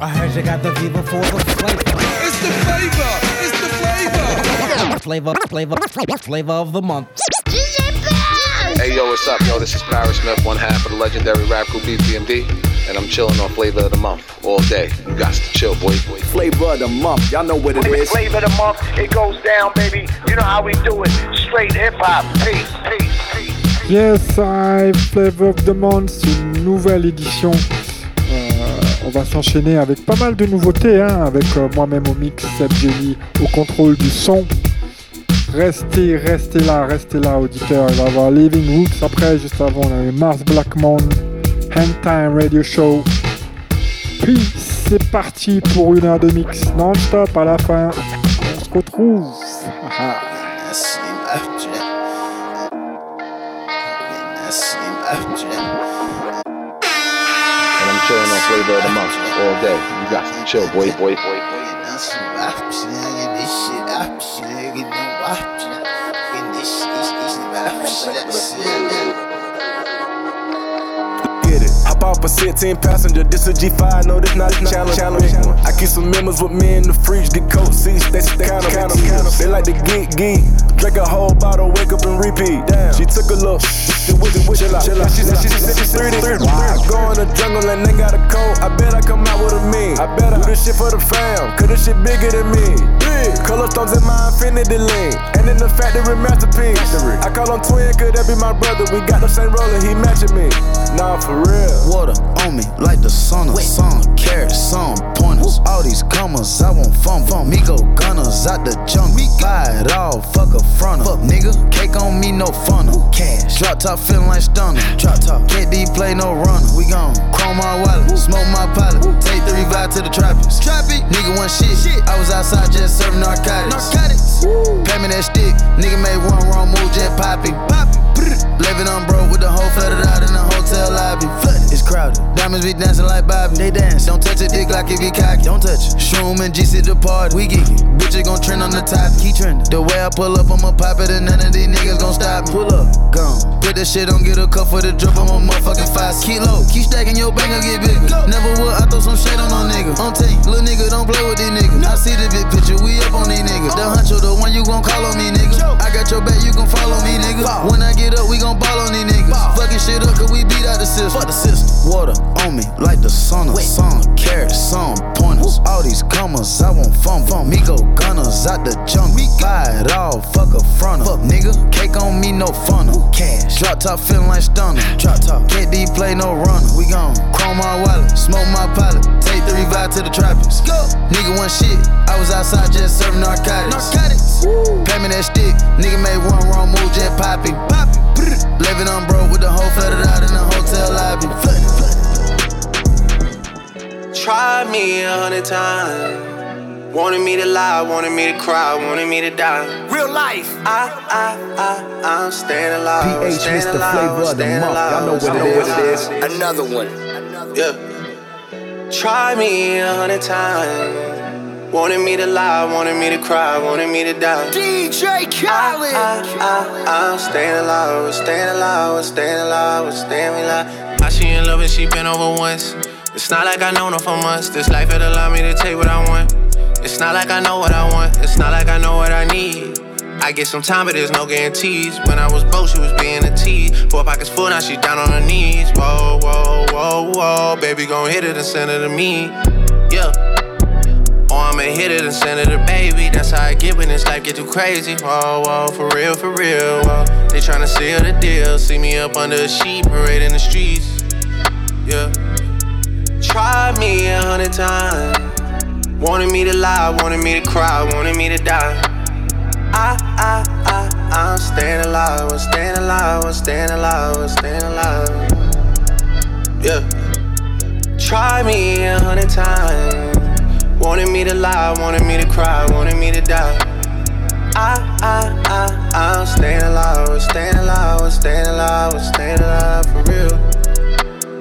I heard you got the fever for the flavor. It's the flavor. It's the flavor. Flavor, flavor, flavor of the month. Hey yo, what's up, yo? This is Parrish Smith, one half of the legendary rap group EPMD, and I'm chilling on Flavor of the Month all day. You got to chill, boy. boy. Flavor of the month, y'all know what it is. Flavor of the month, it goes down, baby. You know how we do it. Straight hip hop. Peace, peace, peace. Yes, I Flavor of the Month, c'est une nouvelle édition. Va s'enchaîner avec pas mal de nouveautés, hein, avec euh, moi-même au mix, Seb Jelly au contrôle du son. Restez, restez là, restez là, auditeurs. Il va y avoir Living Roots après, juste avant, on avait Mars Blackmon, Hang Time Radio Show. Puis c'est parti pour une heure de mix non-stop à la fin. On se retrouve. Chilling on Flavor of the Month all day. You got chill, boy, boy, boy. Get Off 16 passenger, this a G5, no, this not a challenge. challenge. I keep some members with me in the fridge, get coat seats, they they count them, count 'em. They like to geek, geek. Drink a whole bottle, wake up and repeat. Damn. She took a look, she with it, chill out. Chill out. She said she said she's 30. I go in the jungle and they got a coat. I bet I come out with a mean. I bet I do this shit for the fam, cause this shit bigger than me. Big. Color stones in my infinity lane. And in the factory masterpiece. I call him twin, could that be my brother? We got the same roller, he matching me. Nah, for real. Water on me like the sun of sun. Carrots, some pointers. All these commas, I want fun. fun. Me go gunners out the jungle. Buy it all, fuck a fronter. Fuck nigga, cake on me, no funnel. Cash. Drop top feeling like stunner. Drop top. KD play no runner. We gon' chrome my wallet, smoke my pilot. Take the revive to the trappers. Trappy. Nigga one shit. I was outside just serving narcotics. Narcotics. Pay me that stick. Nigga made one wrong move, just poppy. Poppy. Living on broke with the whole flooded out in the hotel lobby. Flooded. It's crowded. Diamonds be dancing like Bobby. They dance. Don't touch a dick like if you cocky. Don't touch it. Shroom and GC the party. We geeky. Bitches gon' trend on the top. Keep trending. The way I pull up, I'ma pop it and none of these niggas gon' stop me. Pull up. Gone. Put that shit on, get a cup for the drip. I'm a motherfucking five. Keep low. Keep stacking your bank, gon' get bigger. Never would. I throw some shit on no nigga. On tape. Little nigga don't play with these niggas. I see the big picture. We up on these niggas. The huncho, the one you gon' call on me, nigga. I got your back, you gon' follow me, nigga. When I get up, we gon' ball on these niggas. Fucking shit up, cause we beat out the system. Fuck the system. Water on me like the sun of sun. Carrots, some pointers. All these commas, I want fun. fun. Me go gunners out the jungle. Buy it all, fuck a fronter. Fuck nigga, cake on me, no funnel. Cash. Drop top feeling like stunner. Drop top. KD play no runner. We gon' chrome my wallet, smoke my pilot. Take the revive to the trappers. Go. Nigga one shit. I was outside just serving narcotics. Narcotics. Pay me that stick. Nigga made one wrong move, just poppy. Poppy. Living on broke with the whole flooded out in the hotel lobby. Flooded, flooded. Tried me a hundred times. Wanted me to lie, wanted me to cry, wanted me to die. Real life. I, I, I, I'm staying alive. PH, staying Mr. alive, Flavor of the staying Month. alive, Y'all know what staying it is. alive. Another one. Yeah. Try me a hundred times. Wanted me to lie, wanted me to cry, wanted me to die. DJ Khaled. I, I'm staying alive, we're staying alive, we're staying alive, we're staying alive. How she in love and she been over once. It's not like I known her for months. This life had allowed me to take what I want. It's not like I know what I want. It's not like I know what I need. I get some time, but there's no guarantees. When I was broke, she was being a tease. Four pockets full, now she down on her knees. Whoa, whoa, whoa, whoa. Baby, gon' hit it and send it to me. Yeah. Or I'ma hit it and send it to baby. That's how I get when this life get too crazy. Whoa, whoa, for real, for real. Whoa. They tryna seal the deal. See me up under a sheet, parade in the streets. Yeah. Tried me a hundred times. Wanted me to lie, wanted me to cry, wanted me to die. I, I, I, I'm staying alive, I'm staying alive, I'm staying alive, I'm staying alive. Yeah. Try me a hundred times. Wanted me to lie, wanted me to cry, wanted me to die. I, I, I, I'm staying alive, I'm staying alive, I'm staying alive, I'm staying alive for real.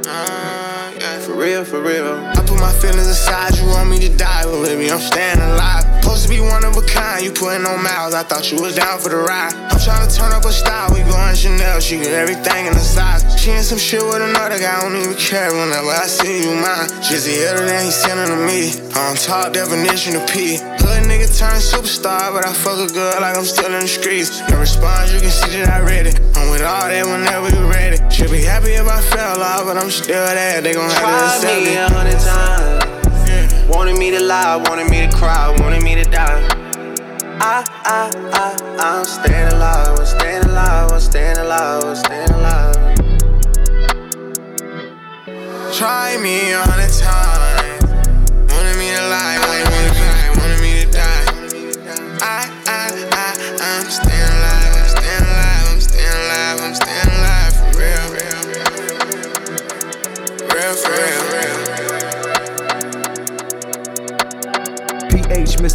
Uh, for real, for real. I put my feelings aside, you want me to die with baby, I'm staying alive. Supposed to be one of a kind, you putting on miles. I thought you was down for the ride. I'm trying to turn up a style, we going Chanel, she get everything in the size. She in some shit with another guy, I don't even care whenever I see you mine. Jizzy other than he sending to me. On top definition of P. Hood nigga turned superstar, but I fuck a girl like I'm still in the streets. No response, you can see that I read it. I'm with all that whenever you ready. Should be happy if I fell off, but I'm still there. They gon' have to accept me a hundred times. Wanted me to lie, wanted me to cry, wanted me to die. I, I, I, I'm staying alive, I'm staying alive, I'm staying alive, I'm staying alive. Try me a hundred times. Wanted me to lie, like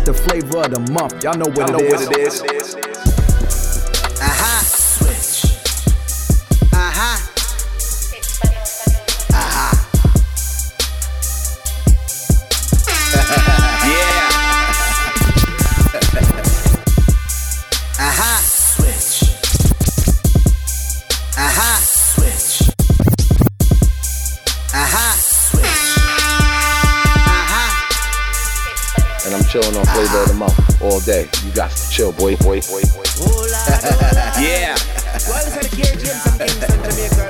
Mr. Flavor of the Month. Y'all know what, Y'all know it, what is. it is. Chill, boy, boy, boy, boy. Yeah.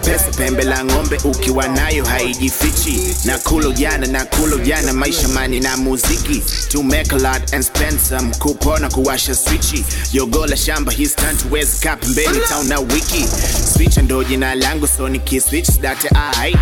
Pesa pembe la ng'ombe ukiwa nayo haijifichi. Na kulo jana na kulo jana maisha mani na muziki. To make a lot and spend some kupona kuwasha swichi. Yogo la shamba his turn to wezi kaa pembeni town na wiki. Switch ndo jina langu so nikiswitch date ai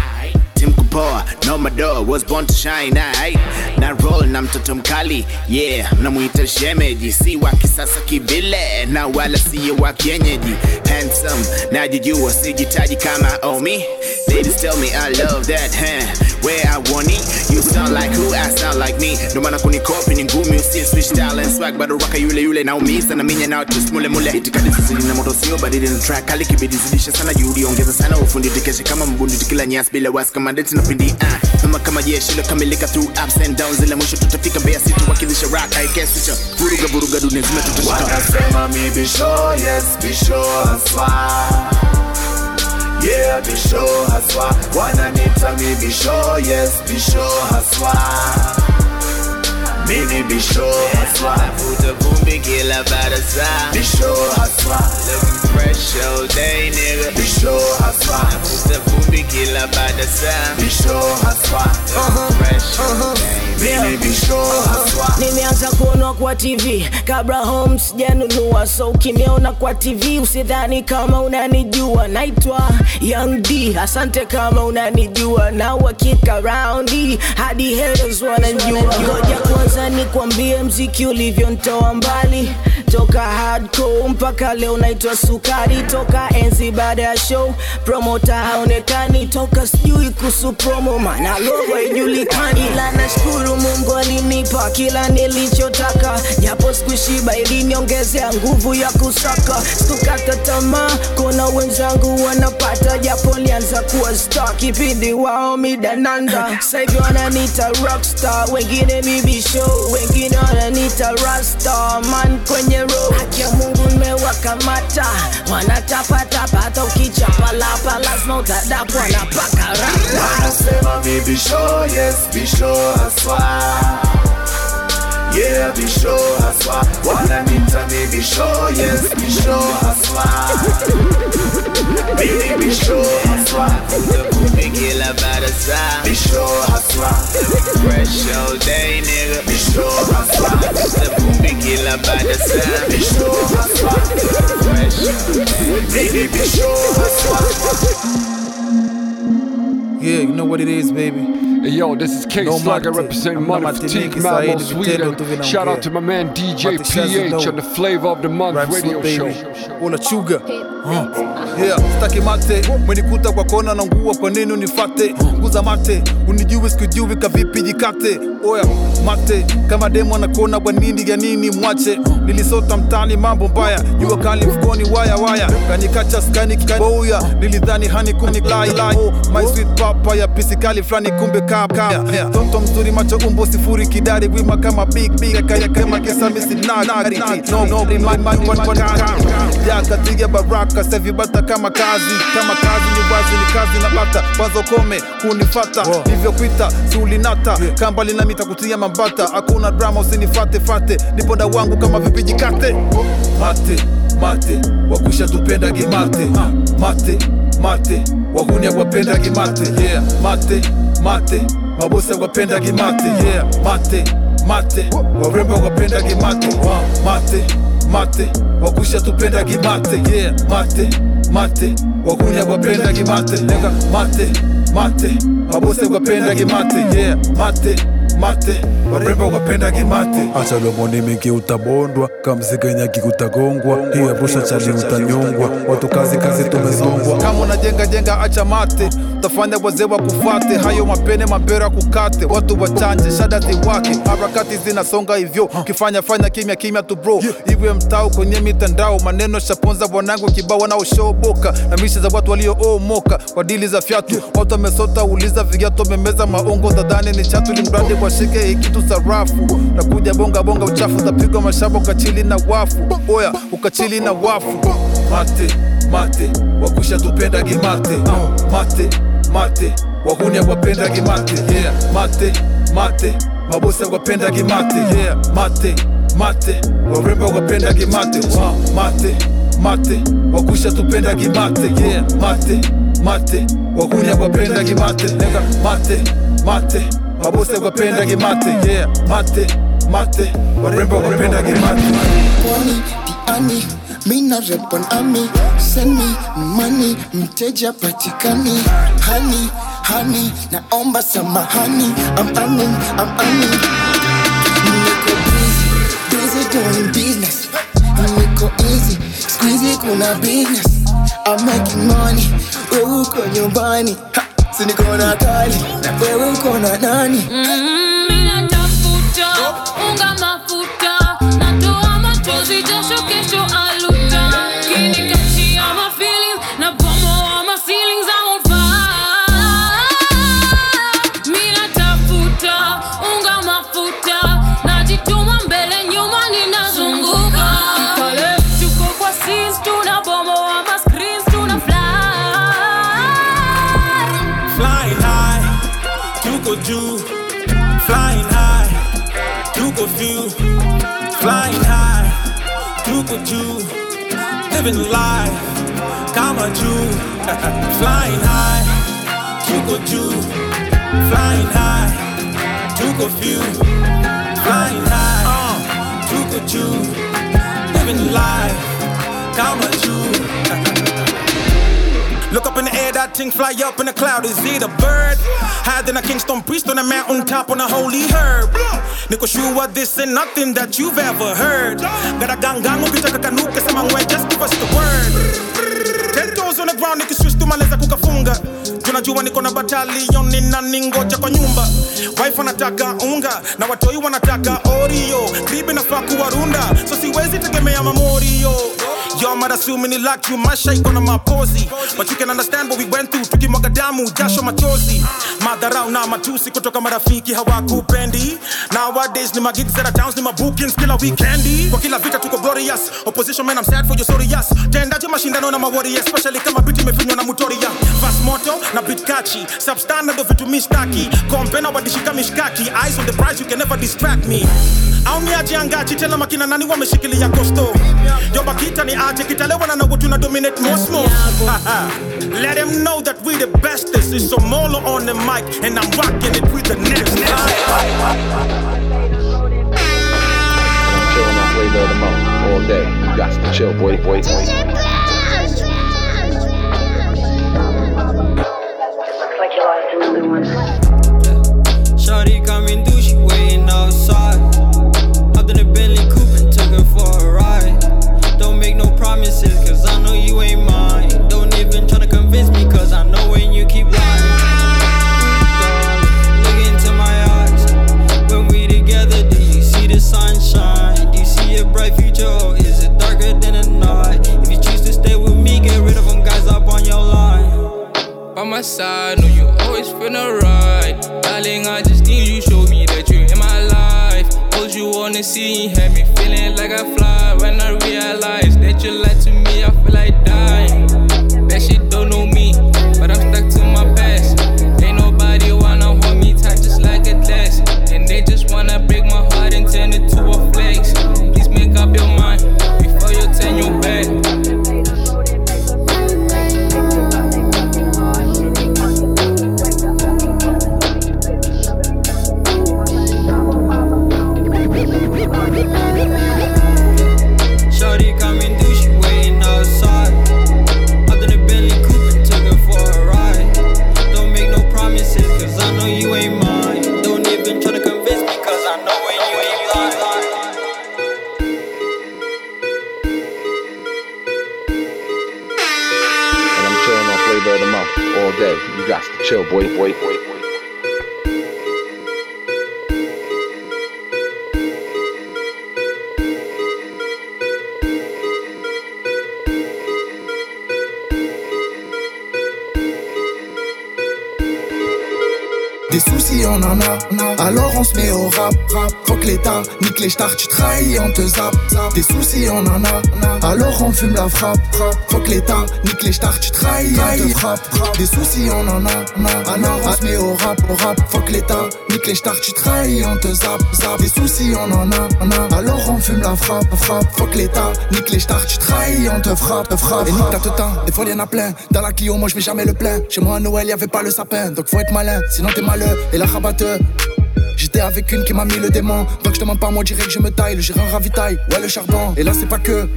Kupoa, no was born to shine. Ai na roll na mtoto mkali. Yeah namwita shemeji. Si wa kisasa kivile. Na wala siyo wa kienyeji. Handsome. Najijua sijitaji kama omi ladies tell me I love that huh? where I want it you sound like who I sound like me. Ndo maana kunikopi ni ngumi usie switch style and swag. Bado raka yule yule naumiza na minya na watu mule mule. Itikadi sisi na moto sio badili na track. Kali kibidi zidisha sana juhudi ongeza sana ufundi tikeshe kama mbundi tikila nyasi bila wasi kama ndeti na pindi ah. Kama kama jeshi lokamilika through ups and downs ila mwisho tutafika Mbeya City wakilisha rock I guess it's a vuruga vuruga dunia zima tutashika. Wanasema mi bisho, yes bisho haswa Yeah bisho haswa. Wananita mi bisho, yes bisho haswa. Mimi bisho haswa. Navuta vumbi kila baada saa Bisho haswa. Looking fresh all day nigga. Bisho haswa. Navuta vumbi kila baada saa Bisho haswa Nimeanza kuonwa kwa tv kabla home sijanunua so ukiniona kwa tv usidhani kama unanijua. Naitwa young d. Asante kama unanijua. Na uhakika raundi hadi haters wananjua. ngoja kwanza nikwambie mziki ulivyontoa mbali. Toka hardcore mpaka leo naitwa sukari. Toka enzi baada ya show promota haonekani. Toka sijui kusu promo mana logo ijulikani ila nashukuru mungu alinipa kila nilichotaka. Japo sikushiba iliniongezea nguvu ya kusaka. Sikukata tamaa kuna wenzangu wanapata. Japo lianza kuwa star kipindi wao midananda sahivi wananita rockstar. Wengine bibi show wengine wananita rasta. Man kwenye road haki ya mungu nimewakamata. Wanatapatapata ukichapalapa lazima utadapwa na paka rapa. Wanasema mi bisho, yes bisho haswa. Yeah bisho haswa. Wananita mi bisho, yes bisho haswa Mimi bisho haswa. Navuta vumbi kila baada saa Bisho haswa. Fresh all day nigga. Bisho haswa. Navuta vumbi kila baada saa Bisho haswa. Fresh all day. Mimi bisho haswa Yeah, you know what it is, baby. Hey, yo, this is K Slugger representing Money Fatigue, Malmo, Israeli, vitendo tu Sweden. Shout out to my man DJ PH on the Flavor of the Month radio show. baby. unachuga uh. yeah, staki mate kwa kona na nguo kwa nini unifate nguza mate unijui sikujui kavipi jikate oya mate kama demo nakona bwanini ya nini mwache nilisota mtani mambo mbaya jua kali mfukoni waya waya kanikacha skani kikabouya nilidhani hani kuni lai oh, my sweet papa ya pisikali flani kumbe kapa toto mzuri macho umbo sifuri kidari wima kama big big kaya kama kisamisi nagari no no man man one one ya katiga baraka sevi bata kama kazi kama kazi ni wazi ni kazi na bata. Wazo kome kunifata hivyo kwita si yeah. kamba linamita kutia mambata. Hakuna drama usinifate fate. Nipo da wangu kama vipiji kate. Mate mate wakusha tupenda gimate mate mate wahunia wapenda gimate yeah. Mate mate mabosa wapenda gimate yeah. Mate mate warembo wapenda gimate mate mate wakusha tupenda gimate yeah mate mate wakunya wapenda gimate lenga mate mate mabosi wapenda gimate yeah mate mate. Warembo wapenda gimate acha lomoni mingi utabondwa kamziganyagi utagongwa hii arusha chali utanyongwa watu kazi kazi tumezongwa. Kama unajenga jenga acha mate. Utafanya wazee wa kufate. Hayo mapene mambera kukate. Watu wachanje shadati wake harakati zinasonga hivyo. Kifanya fanya kimya kimya tu bro. Iwe mtao kwenye mitandao. Maneno shaponza wanangu kibao wanaoshoboka. Na misha za watu walioomoka. Kwa dili za fyatu watu wamesota uliza vigato wamemeza maongo. Dhadhani ni chatu limradi washike hikitu sarafu na kuja bonga bonga uchafu utapigwa mashamba ukachili na wafu. Oya ukachili na wafu. Mate mate wakusha tupenda gimate mate mate wahunia wapenda gimate yeah mate mate mabosi wapenda gimate yeah mate mate warembo wapenda gimate wow. mate mate wakusha tupenda gimate yeah mate mate wahunia wapenda gimate mate mate mate mabosi wapenda gimate yeah mate mate. Warembo wapenda gimate Pony, diani mina repon ami. Me money mteja patikani. Hani hani naomba samahani. I'm amin, I'm amin niko busy busy doing business. Niko easy squeezy kuna business. I'm making money uko nyumbani. Ha, si niko na kali wewe uko na nani? Mm, Living life kama juu. Flying high, tuko juu. Flying high, tuko view. Flying high, uh, tuko juu. Living life kama juu. Look up in the air, that thing fly up in the cloud. Is it a bird? Higher than a Kingston priest on a mountain top on a holy herb. Niko sure this ain't nothing that you've ever heard. Got a gang gang ukitaka kanuka sema ngwe, just give us the word. Ten toes on the ground, nikiswish tu maleza kukafunga. Tunajua niko na batalion nina ningoja kwa nyumba. Wife anataka unga na watoi wanataka Oreo. Kribi nafaa kuwarunda, so siwezi tegemea mamorio. Y'all might assume ni like you masha iko na mapozi But you can understand what we went through. Tukimwaga damu, jasho machozi. Madharau na matusi kutoka marafiki hawakupendi Nowadays ni magigs that are towns ni mabookings kila weekendi Kwa kila vita tuko glorious Opposition man I'm sad for your sorry yes. Tendaje mashindano na mawari Especially kama beat imefinywa na mutoria Fast moto na beat catchy. Substandard of vitu mishtaki Kompena wadishika mishkaki Eyes on the prize you can never distract me. Au niaje angachi tena makina nani wameshikilia kosto jobakita ni aje kitalewa na nawo tuna dominate mosmos let them know that we the bestest. Is somolo on the mic and i'm rocking it with the next Chilling on flavor of the month all day. You got to chill, boy, boy, boy. Shawty always finna ride. Darling, I just need you, show me that you're in my life. Hold you the scene, had me feeling like I fly. When I realize that you lied to me, les stars, tu trahis, on te zappe. Des soucis on en a, alors on fume la frappe. Que l'État nique les stars, tu trahis, on te frappe. Des soucis on en a, alors on se met au rap, au rap. Que l'État nique les stars, tu trahis, on te zappe. Des soucis on en a, alors on fume la frappe, que l'État nique les stars, tu trahis, on te frappe, frappe. Et nique ta temps, des fois y'en a plein. Dans la Clio, moi je mets jamais le plein. Chez moi à Noël, y'avait pas le sapin, donc faut être malin, sinon t'es malheur et la rabatteur. J'étais avec une qui m'a mis le démon demande pas moi direct je me taille. Le gérant ravitaille, ouais le charbon. Et là c'est pas que.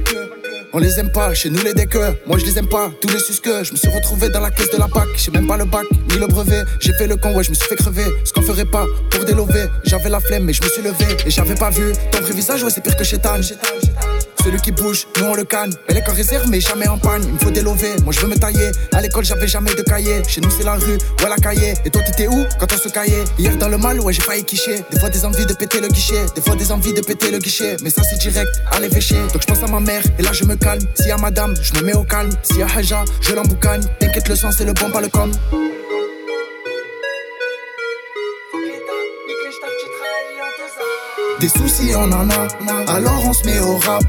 On les aime pas, chez nous les déqueux Moi je les aime pas, tous les susques Je me suis retrouvé dans la caisse de la PAC. J'ai même pas le bac, ni le brevet. J'ai fait le con, ouais je me suis fait crever. Ce qu'on ferait pas pour délover J'avais la flemme mais je me suis levé. Et j'avais pas vu. Ton vrai visage, ouais c'est pire que chétan celui qui bouge, nous on le canne. Elle est en réserve, mais jamais en panne. Il me faut délover, moi je veux me tailler. À l'école, j'avais jamais de cahier. Chez nous, c'est la rue, ouais la cahier. Et toi, t'étais où quand on se caillait Hier dans le mal, ouais, j'ai failli quicher. Des fois, des envies de péter le guichet. Des fois, des envies de péter le guichet. Mais ça, c'est direct à l'évêché. Donc, je pense à ma mère, et là, je me calme. Si à madame, je me mets au calme. Si à Haja, je l'emboucane. T'inquiète, le sang, c'est le bon, pas le com. Des soucis on en a, alors on se met au rap.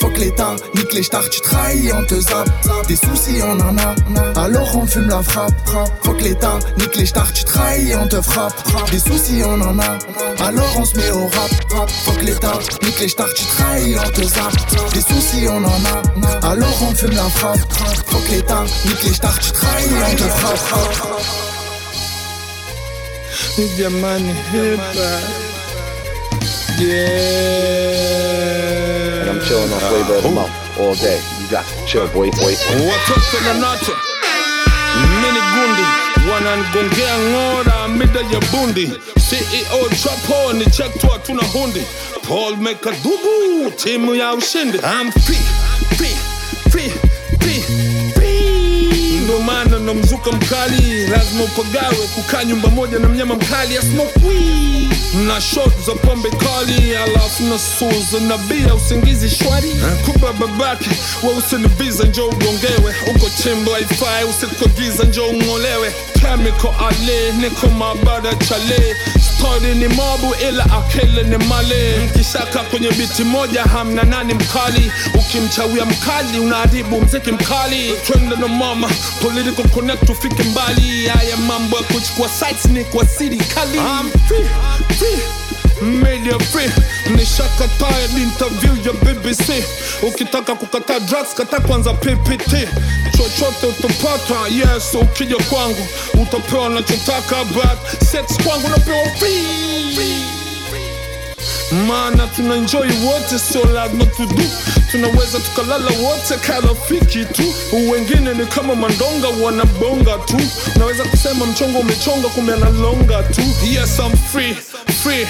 Que l'État nique les stars, tu trahis, on te zappe. Des soucis on en a, alors on fume la frappe. Que l'État nique les stars, tu trahis, on te frappe. Des soucis on en a, alors on se met au rap. Que l'État nique les stars, tu trahis, on te zappe. Des soucis on en a, alors on fume la frappe. Que l'État nique les stars, tu trahis, on te frappe. Hipa. Yeah. And I'm chilling on flavor of the month all day. You got to chill, boy, boy, watoto na nacho? Mini gundi wanangongea ng'ora mida ya bundi. Ceo trapo ni chetu hatuna hundi. Paul mekadugu timu ya ushindi I'm free, free, free, free, free. ndo maana na mzuka mkali. Lazima upagawe kukaa nyumba moja na mnyama mkali. Asmokwi na shot za pombe kali alafu na suza na bia usingizi shwari. Kuba babake weusinibiza njo ugongewe. Uko chimbo haifai usikogiza njo ung'olewe. Chemical ale niko mabada chale. Stori ni mobu ila akili ni male mkishaka kwenye biti moja hamna nani mkali. Ukimchawia mkali unaharibu mziki mkali. Twende na mama political connect tufike mbali. Haya mambo ya kuchukua sites ni kwa serikali I'm free, free. Media free. Nishakataa interview ya BBC ukitaka kukataa drugs kata kwanza PPT chochote utapata yes ukija kwangu. Utapewa nachotaka but sex kwangu napewa free maana tuna enjoy wote sio lazima tudu. Tunaweza tukalala wote karafiki tu. Wengine ni kama mandonga wanabonga tu. Naweza kusema mchongo umechonga kumbe analonga tu. Yes I'm free free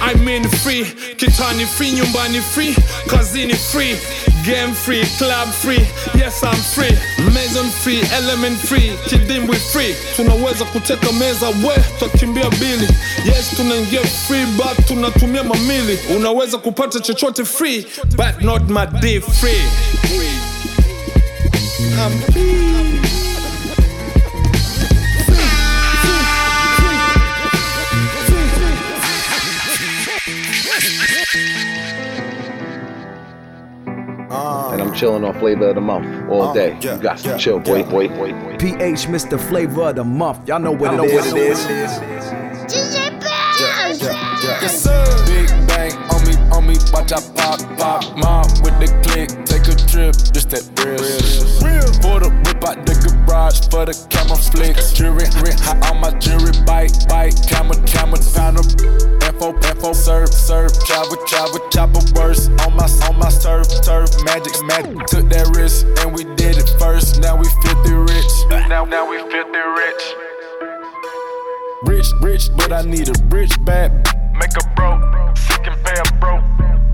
I mean free. Kitani free nyumbani free. Kazini free. Game free club free. Yes I'm free. Mason free element free. Kidimbwi free. Tunaweza kuteka meza we tutakimbia bili. Yes tunaingia free but tunatumia mamili. Unaweza kupata chochote free but not my day free. I'm free. Uh. chilling on flavor of the month all uh, day. you got to chill, boy, boy, boy, boy. PH, Mr. Flavor of the Month. Y'all know what I know it what is. it is. DJ Yes, sir. Big bang on me, on me, watch I pop, pop. Mob with the click, a just that real shit. Pull the whip out the garage for the camera flicks. Jury, ring, hot on my jury, bite, bite. Camera, camera, pound up. Info, info, serve, serve. Travel, travel, chopper worse. On my, on my surf, turf, magic, magic. Took that risk and we did it first. Now we 50 rich. Now, now we 50 rich. Rich, rich, but I need a rich back. Make a broke, sick and pay a broke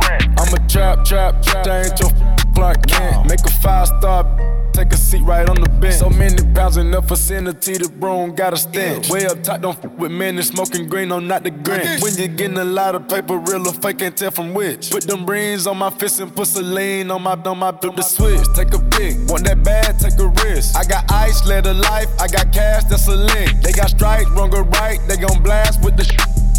rent. I'm a trap, trap. I ain't your Clark Kent. Make a five star. Take a seat right on the bench. So many pounds enough vicinity, the broom got a stench. Way up top, don't f with men and smoking green, no, not the grinch. When you getting a lot of paper, real or fake, can't tell from which. Put them rings on my fist and put saline on my, on my, flip the switch. Take a pick, want that bad, take a risk. I got ice, let a life, I got cash, that's a link. They got stripes, wrong or right, they gon' blast with the sh-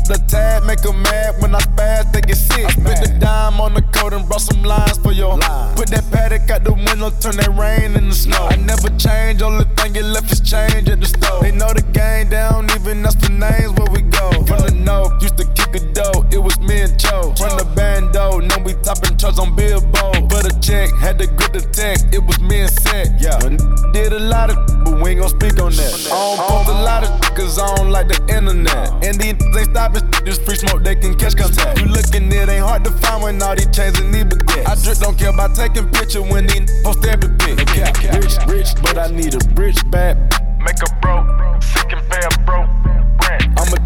the tag make 'em mad when I spaz, they get sick. I Spit the dime on the coat and brought some lines for your Put that paddock out the window, turn that rain into snow. I never change, only thing you left is change at the store. They know the game, they don't even ask the names where we go. From the north, used to kick a dough, it was me and Joe. Run the bando, now we topping trucks on billboard. But a check, had to grip the tech, it was me and Set. Yeah. Did a lot of, but we ain't gon' speak on that. I don't uh-huh. post a lot of cause I don't like the internet. And these ain't stopping, just free smoke, they can catch contact. You looking, it ain't hard to find when all these chains and these baguettes. I drip, don't care about taking picture when these post every pic. Rich, rich, but I need a rich bad. Make a broke, sick and pay a broke rent. I'm a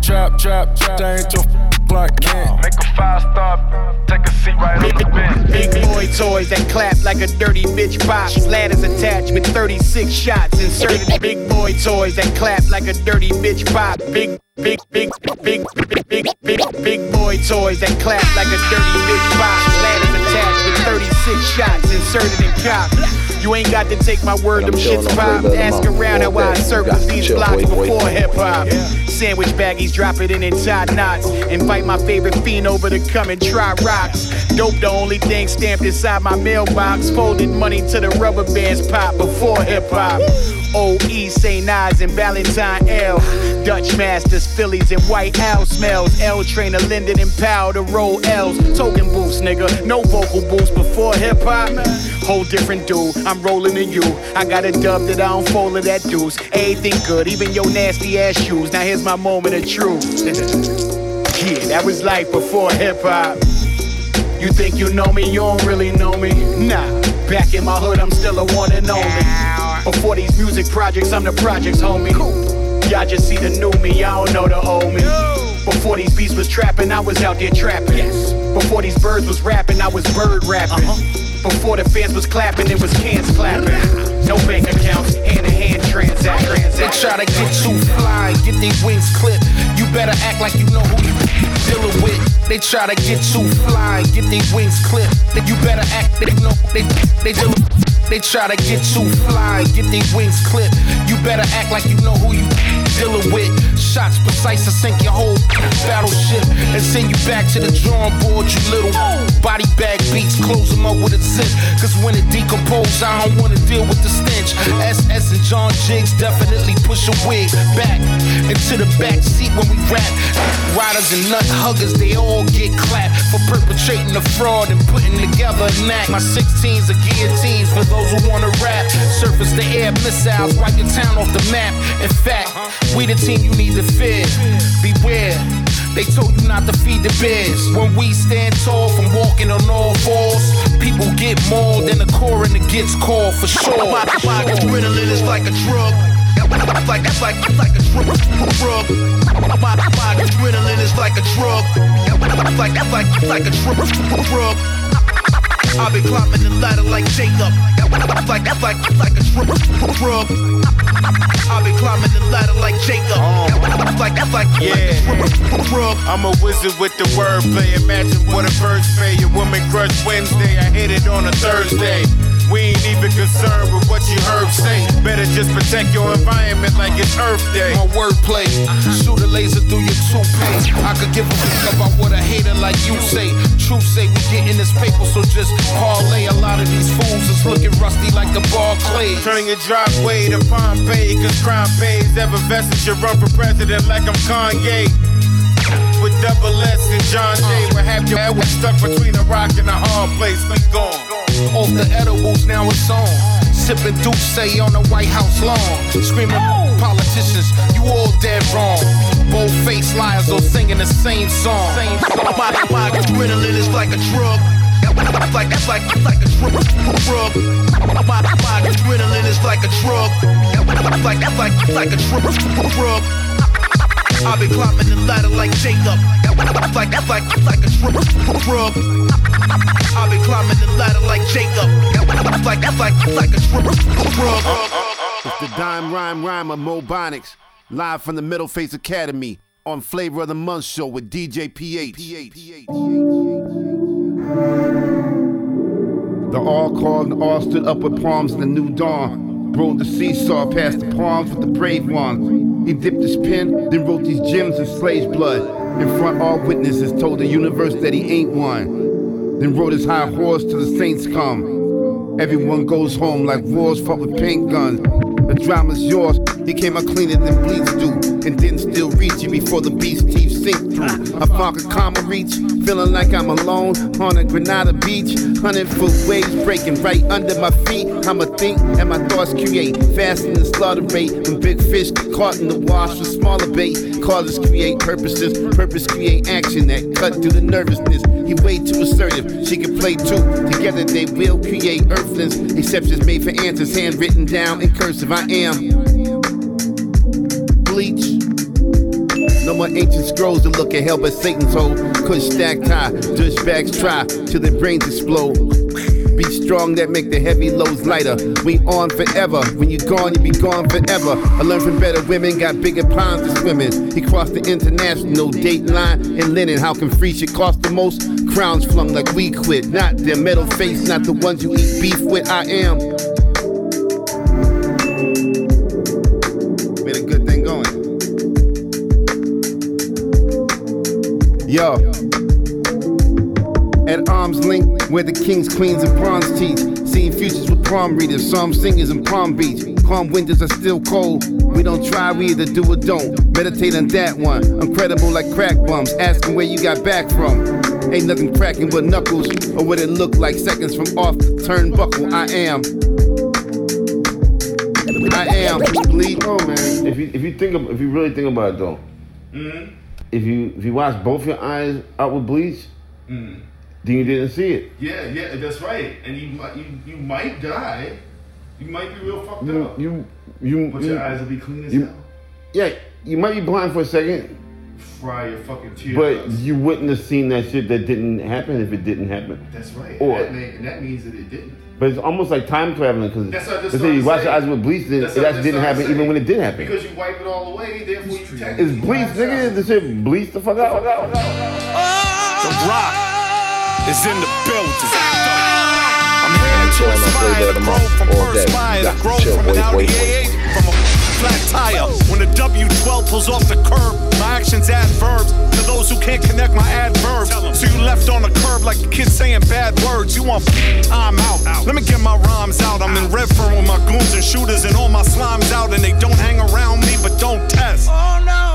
trap, trap, trap, I ain't your Clark Kent. Make a five star, take a seat right on the bench. Big boy toys that clap like a dirty bitch box. Ladders attached with 36 shots inserted. Big boy toys that clap like a dirty bitch box. Big, big, big, big, big, big, big, big boy toys that clap like a dirty bitch box. Ladders attached with 36 shots inserted in cop. You ain't got to take my word, them shits pop. Ask around how I circle these blocks before hip hop. Sandwich baggies, drop it in and tie knots. Invite my favorite fiend over to come and try rocks. Dope, the only thing stamped inside my mailbox. Folded money to the rubber bands pop before hip hop. OE, St. Ides, and Valentine L. Dutch Masters, Phillies, and White Owl smells. L Trainer, Linden, and Powell to roll L's. Token boost, nigga. No vocal boost before hip hop. Whole different dude. I'm rolling to you. I got a dub that I don't fold of that deuce. Everything good, even your nasty ass shoes. Now here's my moment of truth. yeah, that was life before hip hop. You think you know me, you don't really know me. Nah, back in my hood, I'm still a one and only. Before these music projects, I'm the projects, homie. Y'all just see the new me, y'all don't know the old me. Before these beats was trapping, I was out there trapping. Before these birds was rapping, I was bird rapping. Uh-huh. Before the fans was clapping, it was cans clapping. No bank accounts, hand to hand transact. They try to get you fly, get these wings clipped. You better act like you know who you dealing with. They try to get you fly, get these wings clipped. Then you better act, they know they they dealing. They try to get you fly, get these wings clipped. You better act like you know who you dealing with. Shots precise to sink your whole battleship and send you back to the drawing board, you little body bag beats. Close them up with a zip. Cause when it decomposes, I don't wanna deal with the stench. SS and John Jigs definitely push a wig back into the back seat when we rap. Riders and nut huggers, they all get clapped for perpetrating the fraud and putting together an act. My 16s are guillotines for those who wanna rap. Surface the air missiles, wipe your town off the map. In fact, we the team you need to fear. Beware. They told you not to feed the bears. When we stand tall from walking on all fours, people get more than the coroner gets called for sure. My, my adrenaline is like a drug. It's like it's like it's like a drug. My, my adrenaline is like a drug. It's like it's like it's like a drug. I've been climbing the ladder like Jacob. Like like like a drug. I've been climbing the ladder like Jacob. Like like like a drug. I'm a wizard with the wordplay. Imagine what a first pay. A woman crush Wednesday. I hit it on a Thursday. We ain't even concerned with what you heard say. Better just protect your environment like it's Earth Day. My wordplay, uh-huh. shoot a laser through your toupee. I could give a fuck about what a hater like you say. Truth say we getting this paper, so just parlay. A lot of these fools is looking rusty like the ball clay. Turning your driveway to Pompeii, cause crime pays. Ever vested you run for president like I'm Kanye. With double S and John Jay, where have your head stuck between a rock and a hard place. We gone. Off the edibles, now it's on. Sipping Douce on the White House lawn. Screaming, politicians, you all dead wrong. Bold face liars all singing the same song. Same song. My, my adrenaline is like a drug. It's Like, it's like, it's like a drug. My, my adrenaline is like a drug. It's Like, it's like, it's like a drug. I've been climbing the ladder like Jacob. Like, like, like a drug. I've been climbing the ladder like Jacob. Like, like, like a drug. It's the Dime Rhyme Rhyme of Mobonics, live from the Middle Face Academy on Flavor of the Month show with DJ PH. The all called and all stood up with palms in the new dawn. Rode the seesaw past the palms with the brave ones. He dipped his pen, then wrote these gems in slave's blood. In front all witnesses told the universe that he ain't one. Then rode his high horse till the saints come. Everyone goes home like wars fought with paint guns. The drama's yours. He came out cleaner than bleeds do, and didn't still reach you before the beast teeth sink through. I found a calmer reach, feeling like I'm alone on a Granada beach. Hundred foot waves breaking right under my feet. I'ma think and my thoughts create faster than slaughter rate. When big fish get caught in the wash with smaller bait, causes create purposes, purpose create action that cut through the nervousness. He way too assertive, she can play too. Together they will create earthlings, exceptions made for answers handwritten down in cursive. I am bleach. More ancient scrolls to look at hell but Satan's hole. Couldn't stack tie, douchebags try till their brains explode. Be strong that make the heavy loads lighter. We on forever. When you gone, you be gone forever. I learned from better women, got bigger ponds to swim in. He crossed the international date line in linen. How can free shit cost the most? Crowns flung like we quit. Not their metal face, not the ones you eat beef with. I am. Yo. At arm's length, where the kings, queens, and prawns teach. Seeing futures with palm readers, psalm singers, and palm beach. Calm winters are still cold. We don't try, we either do or don't. Meditate on that one. Incredible like crack bums. Asking where you got back from. Ain't nothing cracking but knuckles, or what it look like seconds from off the turnbuckle. I am. I am. Bleed. Oh man, if you if you think of, if you really think about it though, Mm-hmm. If you if you wash both your eyes out with bleach, Mm. then you didn't see it. Yeah, yeah, that's right. And you might you, you might die. You might be real fucked You up. you you. But you- your eyes will be clean as you- hell. Yeah, you might be blind for a second, Fry your fucking tears. but you wouldn't have seen that shit that didn't happen if it didn't happen. That's right. Or that, and that means that it didn't. But it's almost like time traveling because That's what let's say you started wash your saying. eyes with bleach, then That's it what actually didn't happen even when it did happen. Because you wipe it all away, therefore you It's technically bleach, wax nigga. out. The shit bleach the fuck out. The Rock is in the building. Ah. I'm here to Chilling inspire the the growth from first day. fire You to got to grow chill, from boy, an Audi boy, boy. A8 from a flat tire. When the W12 pulls off the curb, my actions add verbs to those who can't connect my adverbs. So you left on the curb like the kids saying bad words. You want time out. Let me get my rhymes out. I'm in red Redford with my goons and shooters and all my slimes out, and they don't hang around me but don't test.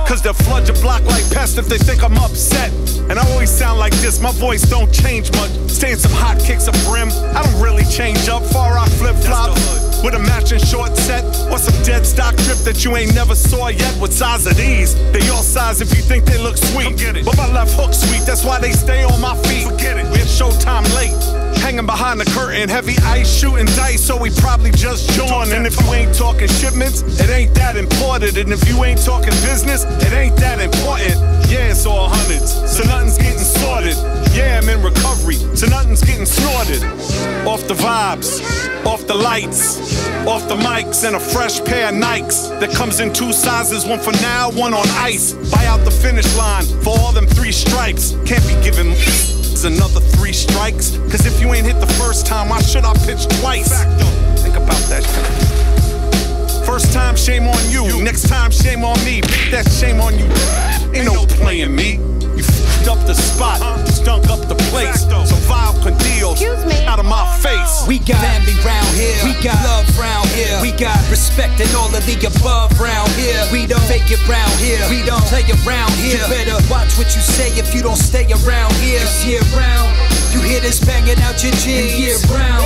Cause they'll flood your block like pests if they think I'm upset. And I always sound like this, my voice don't change much. Stay in some hot kicks of brim. I don't really change up, far I flip flop. With a matching short set or some dead stock trip that you ain't never saw yet. What size are these? They all size if you think they look sweet. But my left hook sweet, that's why they stay on my feet. Forget it. We're showtime late. Hanging behind the curtain, heavy ice shooting dice, so we probably just joined. And if you ain't talking shipments, it ain't that important. And if you ain't talking business, it ain't that important. Yeah, it's all hundreds, so nothing's getting sorted. Yeah, I'm in recovery, so nothing's getting snorted. Off the vibes, off the lights, off the mics, and a fresh pair of Nikes that comes in two sizes, one for now, one on ice. Buy out the finish line for all them three stripes. Can't be giving another three strikes. Cause if you ain't hit the first time, why should I pitch twice? Think about that. First time, shame on you. Next time, shame on me. That shame on you. Ain't no playing me. You up the spot, stunk up the place. So vile con Dios out of my face. We got family round here. We got love round here. We got respect and all of the above round here. We don't fake it round here. We don't play around here. You better watch what you say if you don't stay around here. Cause year round, you hear this banging out your jeans. Year round,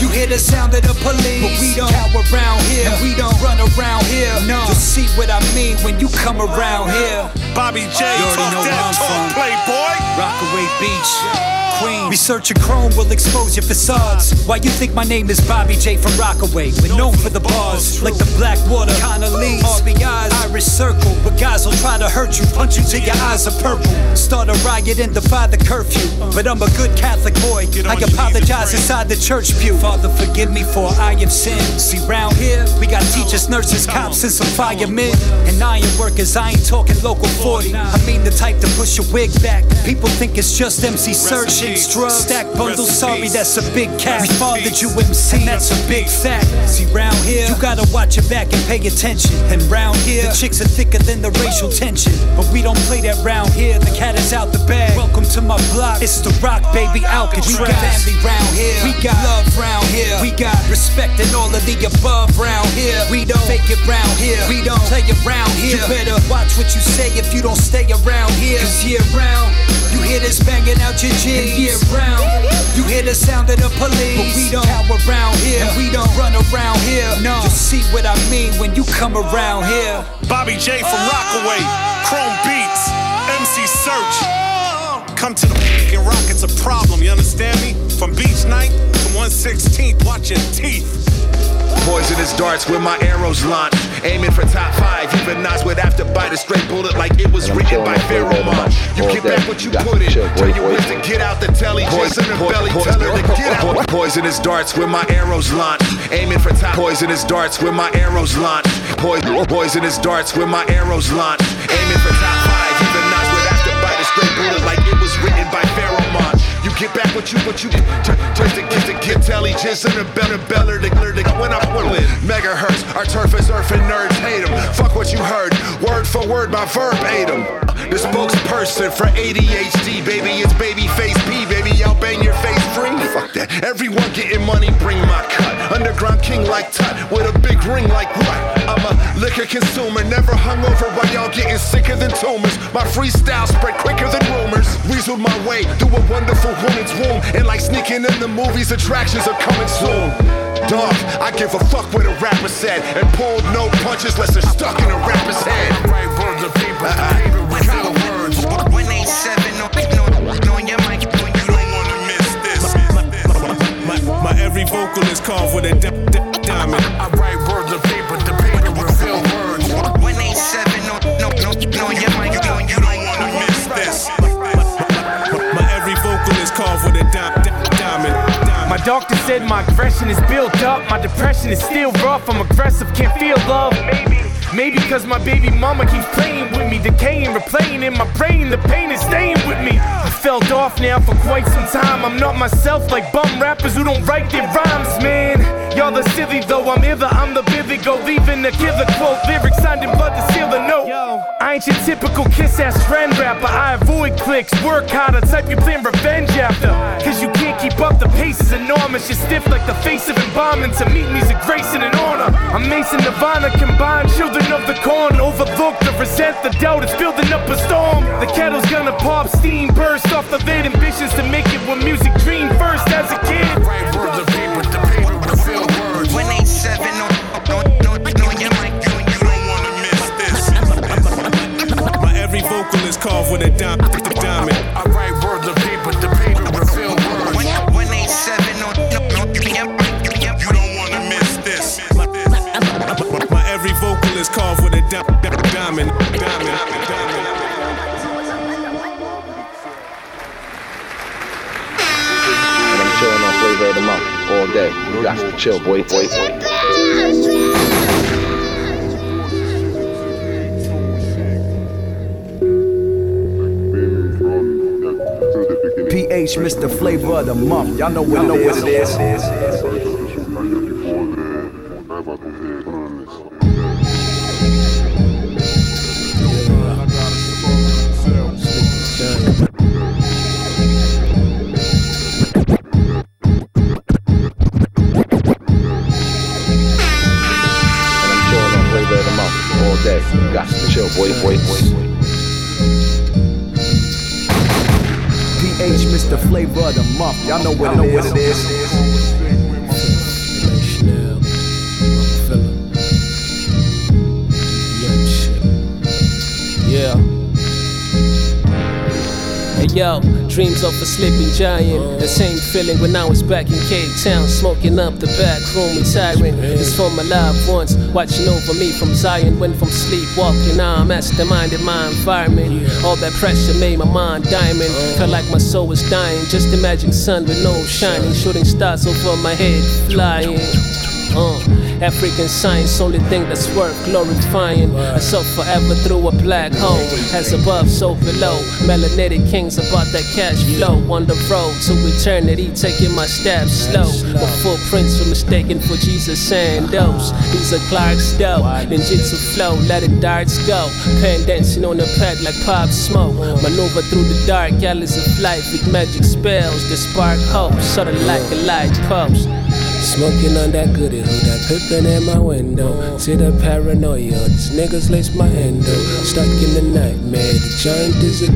you hear the sound of the police. But we don't cower around here. And we don't run around here. No, just see what I mean when you come around here. Bobby J, You already talk know where that I'm talk, from. playboy. Rockaway Beach. Queen. Research your chrome will expose your facades. Why you think my name is Bobby J from Rockaway? We're known for the bars, like the Blackwater, Connolly's, RBI's, Irish Circle. But guys will try to hurt you, punch you till your eyes are purple. Start a riot and defy the curfew. But I'm a good Catholic boy. I apologize inside the church pew. Father, forgive me for I have sinned. See, round here, we got teachers, nurses, cops, and some firemen. And iron workers, I ain't talking local 40. I mean the type to push your wig back. People think it's just MC Serch. It's drugs, stack bundles. Sorry, that's a big cat. We fathered you MC, and that's a big fact. See, round here, you gotta watch your back and pay attention. And round here, the chicks are thicker than the racial tension. But we don't play that round here. The cat is out the bag. Welcome to my block. It's the rock, baby, Alcatraz. We got family round here. We got love round here. We got respect and all of the above round here. We don't fake it round here. We don't play around here. You better watch what you say if you don't stay around here. Cause year round, you hear this banging out your jeans. Year round, you hear the sound of the police. But we don't cower around here. And we don't run around here. No, just see what I mean when you come around here. Bobby J from Rockaway, Chrome Beats, MC Serch. Come to the fucking rock, it's a problem, you understand me? From beach night to 116th, watch your teeth. Poisonous darts with my arrows launch. Aiming for top five. Even Nas would have to bite a straight bullet like it was written by Pharoahe Monch. You get back what you put in. Tell your wits to get out the telly. Poison in the belly. Tell her to get out. Poisonous darts with my arrows launch. Aiming for top. Poisonous darts with my arrows launch. Poisonous darts with my arrows launched. Aiming for top get back what you what you turn to get to get telly jizz in the better beller to clear to when I'm willing. Megahertz, our turf is earth and nerds hate 'em. Fuck what you heard, word for word, my verb ate 'em. The spokesperson for ADHD, baby, it's baby face P, baby, I'll bang your face free. Fuck that. Everyone getting money, bring my cut. Underground king like Tut, with a big ring like what? I'm a liquor consumer, never hungover while y'all getting sicker than tumors. My freestyle spread quicker than rumors. Weaseled my way through a wonderful woman's womb, and like sneaking in the movies, attractions are coming soon. Dog, I give a fuck what a rapper said, and pulled no punches unless they're stuck in a rapper's head. Right words of people, people words. When on, on, on your mic, you don't wanna miss this. My, my every vocal is carved with a di- di- diamond. I write words of paper, the paper reveal words. When on, no, no, on your mic, you don't, you don't wanna miss this. My every vocal is carved with a di- di- diamond. My doctor said my aggression is built up. My depression is still rough. I'm aggressive, can't feel love. Maybe, maybe cause my baby mama keeps playing with me, decaying, replaying in my brain. The pain is staying with me. I felt off now for quite some time. I'm not myself like bum rappers who don't write their rhymes, man. Y'all the silly though. I'm either I'm the Billy go leaving the killer quote. Lyrics signed in blood to seal the note. I ain't your typical kiss ass friend rapper. I avoid clicks, work harder, type you plan revenge after. Cause you can't keep up, the pace is enormous. You're stiff like the face of embalming. To meet me's a grace and an honor. I'm Mason Nirvana combined, children of the corn. Overlooked, the resent, the doubt, it's building up a storm. The kettle's gonna pop, steam burst off the lid. Ambitions to make it when music dream first as a kid. Chill, boy, boy, boy. PH, Mr. Flavor of the Month. Y'all know what, know what it is. Giant. The same feeling when I was back in Cape Town, smoking up the back room, retiring. It's for my loved ones, watching over me from Zion. Went from sleepwalking, now I'm masterminding my environment. All that pressure made my mind diamond. Felt like my soul was dying. Just imagine sun with no shining, shooting stars over my head, flying. Uh, African science, only thing that's worth glorifying. I saw forever through a black hole, as above, so below. Melanated kings about that cash flow on the road to eternity, taking my steps slow. My footprints were mistaken for Jesus sandals. These are Clark's dough, ninjutsu flow, letting darts go. Pen dancing on the pad like pop smoke. Maneuver through the dark alleys of life with magic spells that spark hope, sorta like a light post. Smoking on that goody hood, that pippin' in my window. See the paranoia, these niggas lace my endo. Stuck in the nightmare, the giant is a.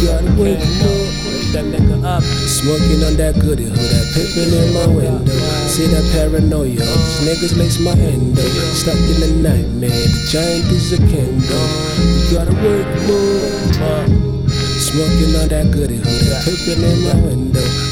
You gotta wake up, that. Smoking on that goody hood, that pippin' in my window. See the paranoia, these niggas lace my endo. Stuck in the nightmare, the giant is a kangaroo. You gotta wake up. Smoking on that goody hood, that pippin' in my window.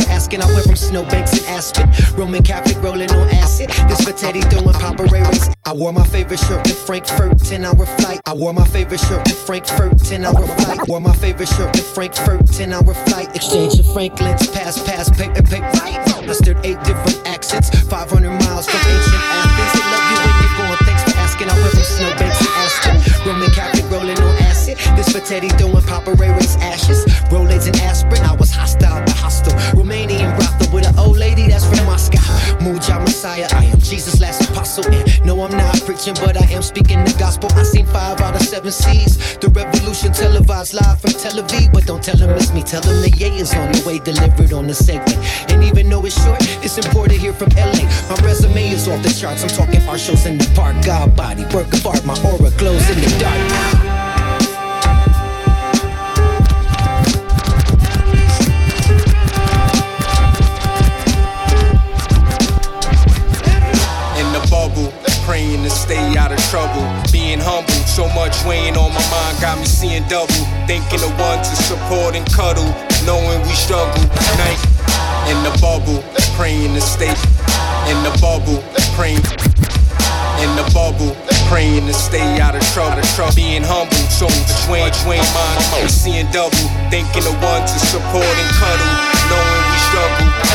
for asking. I went from snowbanks and Aspen, Roman Catholic rolling on acid. This for Teddy doing paparazzi. I wore my favorite shirt to Frankfurt, 10 hour flight. I wore my favorite shirt to Frankfurt, 10 hour flight. Wore my favorite shirt to Frankfurt, 10 hour flight. Exchange of Franklin's, pass, pass, paper, paper. Mastered eight different accents, 500 miles from ancient This for Teddy doing paparazzi's ashes. Rolaids and aspirin. I was hostile but hostile. Romanian brothel with an old lady that's from Moscow. Muja Messiah, I am Jesus' last apostle. And no, I'm not preaching, but I am speaking the gospel. I seen five out of seven seas. The revolution televised live from Tel Aviv. But don't tell them it's me, tell them the yay is on the way, delivered on the Segway. And even though it's short, it's important here from LA. My resume is off the charts. I'm talking art shows in the park. God body, work of art, my aura glows in the dark. Trouble. Being humble, so much weighing on my mind got me seeing double. Thinking of one to support and cuddle, knowing we struggle. Night in the bubble, praying to stay in the bubble, praying in the bubble. Praying to stay out of trouble, trouble. being humble, so much weighing, weighing mind, we seeing double, thinking of one to support and cuddle, knowing.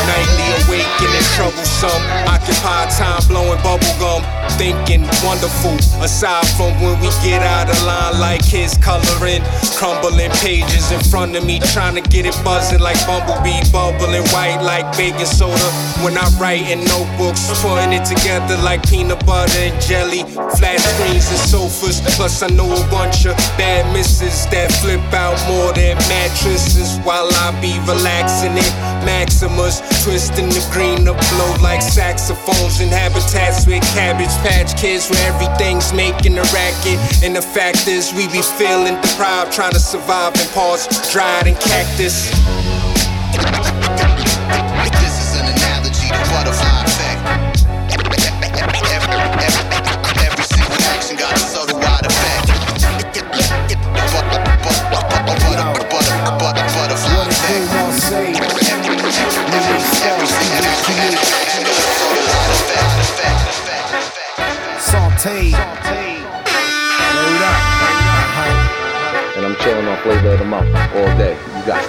Nightly awakening, troublesome. Occupy time blowing bubble gum. Thinking wonderful. Aside from when we get out of line like kids coloring. Crumbling pages in front of me. Trying to get it buzzing like bumblebee. Bubbling white like baking soda. When I write in notebooks. Putting it together like peanut butter and jelly. Flat screens and sofas. Plus I know a bunch of bad misses that flip out more than mattresses. While I be relaxing it. Maximus twisting the green up blow like saxophones and habitats with cabbage patch kids where everything's making a racket. And the fact is, we be feeling deprived, trying to survive in parts dried and cactus.